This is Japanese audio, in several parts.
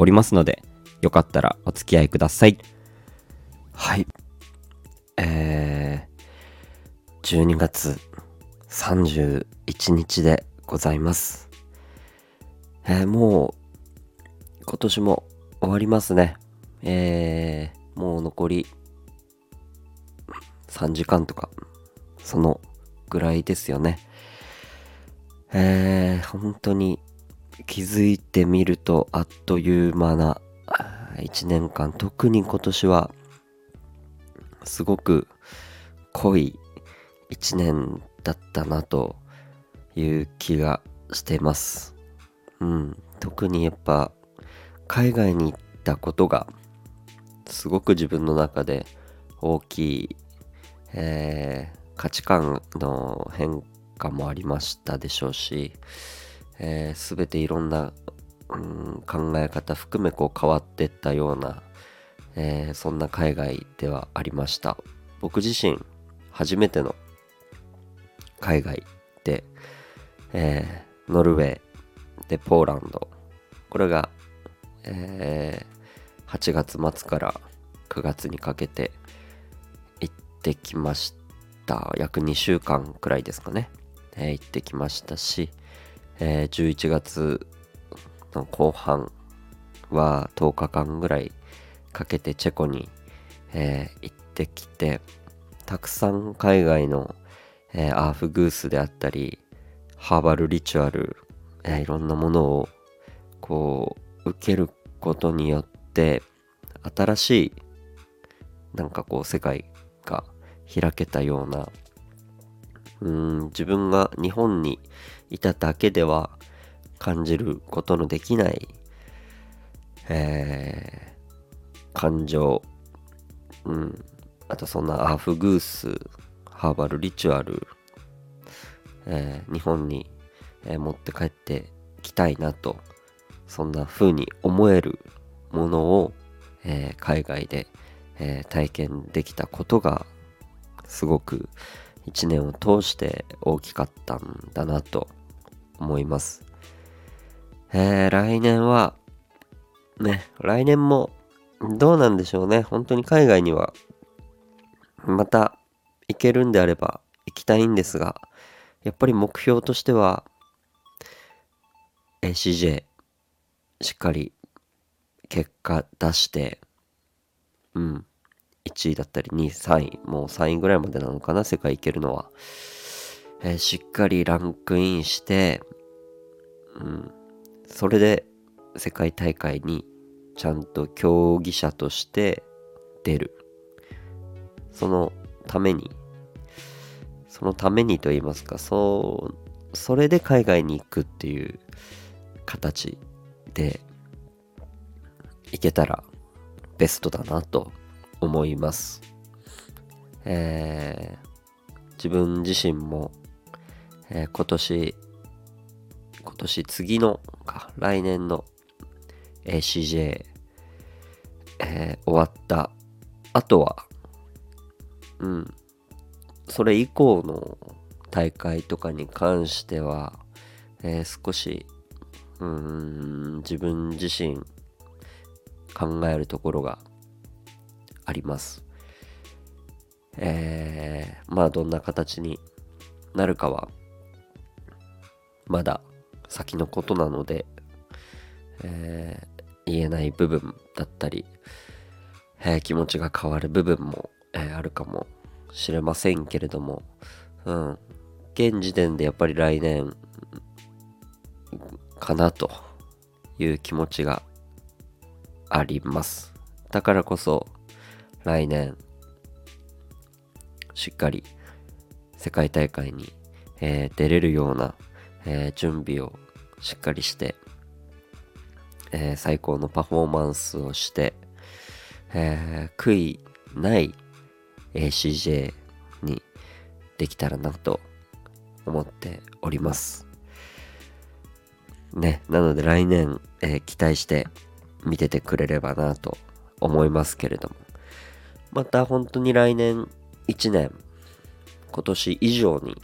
おりますので、よかったらお付き合いください。はい。えー、12月31日でございます。えーもう、今年も終わりますね。えー、もう残り3時間とか、そのぐらいですよね。えー、本当に気づいてみるとあっという間な1年間、特に今年はすごく濃い1年だったなという気がしてます。うん、特にやっぱ海外に行ったことがすごく自分の中で大きい、えー価値観の変化もありましたでしょうし、えー、全ていろんな、うん、考え方含めこう変わってったような、えーそんな海外ではありました。僕自身初めての海外で、えーノルウェーでポーランド。これが、え8月末から9月にかけて行ってきました。約2週間くらいですかね、え行ってきましたし、えー11月の後半は10日間ぐらいかけてチェコに、えー行ってきてたくさん海外の、えーアーフグースであったりハーバルリチュアル、えーいろんなものをこう受けることによって新しいなんかこう世界が開けたようなうん自分が日本にいただけでは感じることのできない、えー感情、うん、あとそんなアフグースハーバルリチュアル、えー日本に、え持って帰ってきたいなとそんな風に思えるものを、えー海外で、え体験できたことがすごく一年を通して大きかったんだなと思います。えー来年はね、来年もどうなんでしょうね。本当に海外にはまた行けるんであれば行きたいんですが、やっぱり目標としては ACJ しっかり結果出して、うん、1位だったり2位、3位、もう3位ぐらいまでなのかな、世界行けるのは。えーしっかりランクインして、うん、それで世界大会にちゃんと競技者として出る。そのために、そのためにと言いますか、そう、それで海外に行くっていう形で行けたらベストだなと思います。えー自分自身も、えー今年、今年次のか、来年の ACJ、えー終わった後は、うん、それ以降の大会とかに関しては、えー少し、うーん、自分自身考えるところがあります。えーまあどんな形になるかはまだ先のことなので、えー言えない部分だったり、えー気持ちが変わる部分も、えーあるかもしれませんけれども、うん、現時点でやっぱり来年かなという気持ちがあります。だからこそ来年しっかり世界大会に、えー出れるような、えー準備をしっかりして、えー、最高のパフォーマンスをして、えー、悔いない ACJ にできたらなと思っております。ね、なので来年、えー、期待して見ててくれればなと思いますけれども、また本当に来年1年、今年以上に、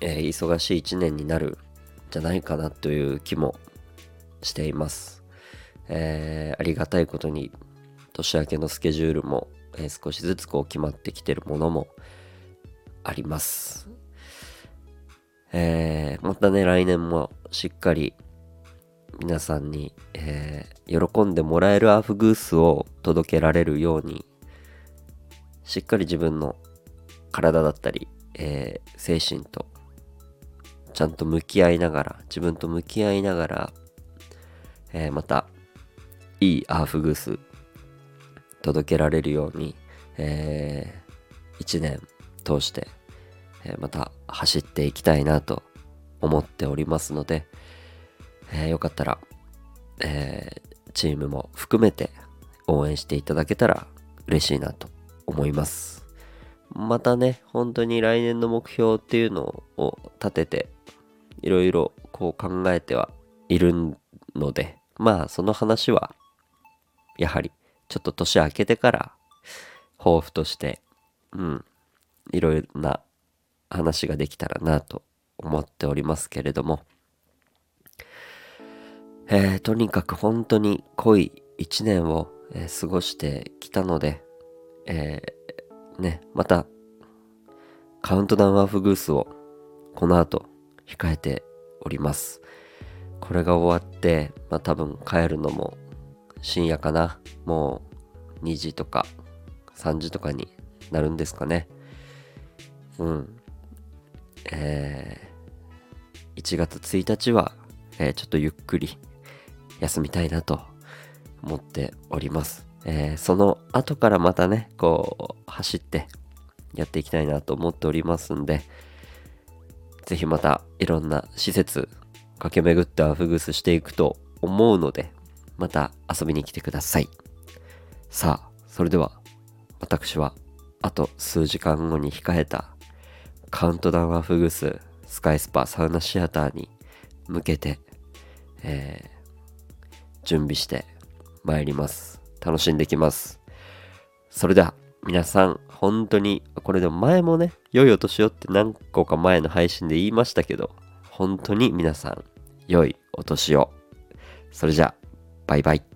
えー、忙しい1年になるんじゃないかなという気もしています。えー、ありがたいことに年明けのスケジュールも、えー、少しずつこう決まってきてるものもあります。えー、またね、来年もしっかり皆さんに、えー、喜んでもらえるアーフグースを届けられるように、しっかり自分の体だったり、えー、精神とちゃんと向き合いながら、自分と向き合いながら、えー、また、いいアーフグース届けられるように、えー、一年通して、えー、また走っていきたいなと思っておりますので、えー、よかったら、えー、チームも含めて応援していただけたら嬉しいなと思います。またね、本当に来年の目標っていうのを立てて、いろいろこう考えてはいるので、まあその話は、やはりちょっと年明けてから抱負として、うん、いろいろな話ができたらなと思っておりますけれども、えー、とにかく本当に濃い一年を、えー、過ごしてきたので、えー、ね、またカウントダウンアフグースをこの後控えております。これが終わって、まあ多分帰るのも深夜かな。もう2時とか3時とかになるんですかね。うん。えー、1月1日は、えー、ちょっとゆっくり休みたいなと思っております。えー、その後からまたね、こう、走ってやっていきたいなと思っておりますんで、ぜひまたいろんな施設駆け巡ってアフグスしていくと思うので、また遊びに来てください。さあ、それでは、私は、あと数時間後に控えた、カウントダウンアフグス、スカイスパサウナシアターに向けて、えー、準備して参ります。楽しんできます。それでは、皆さん、本当に、これでも前もね、良いお年をって何個か前の配信で言いましたけど、本当に皆さん、良いお年を。それじゃあ、バイバイ。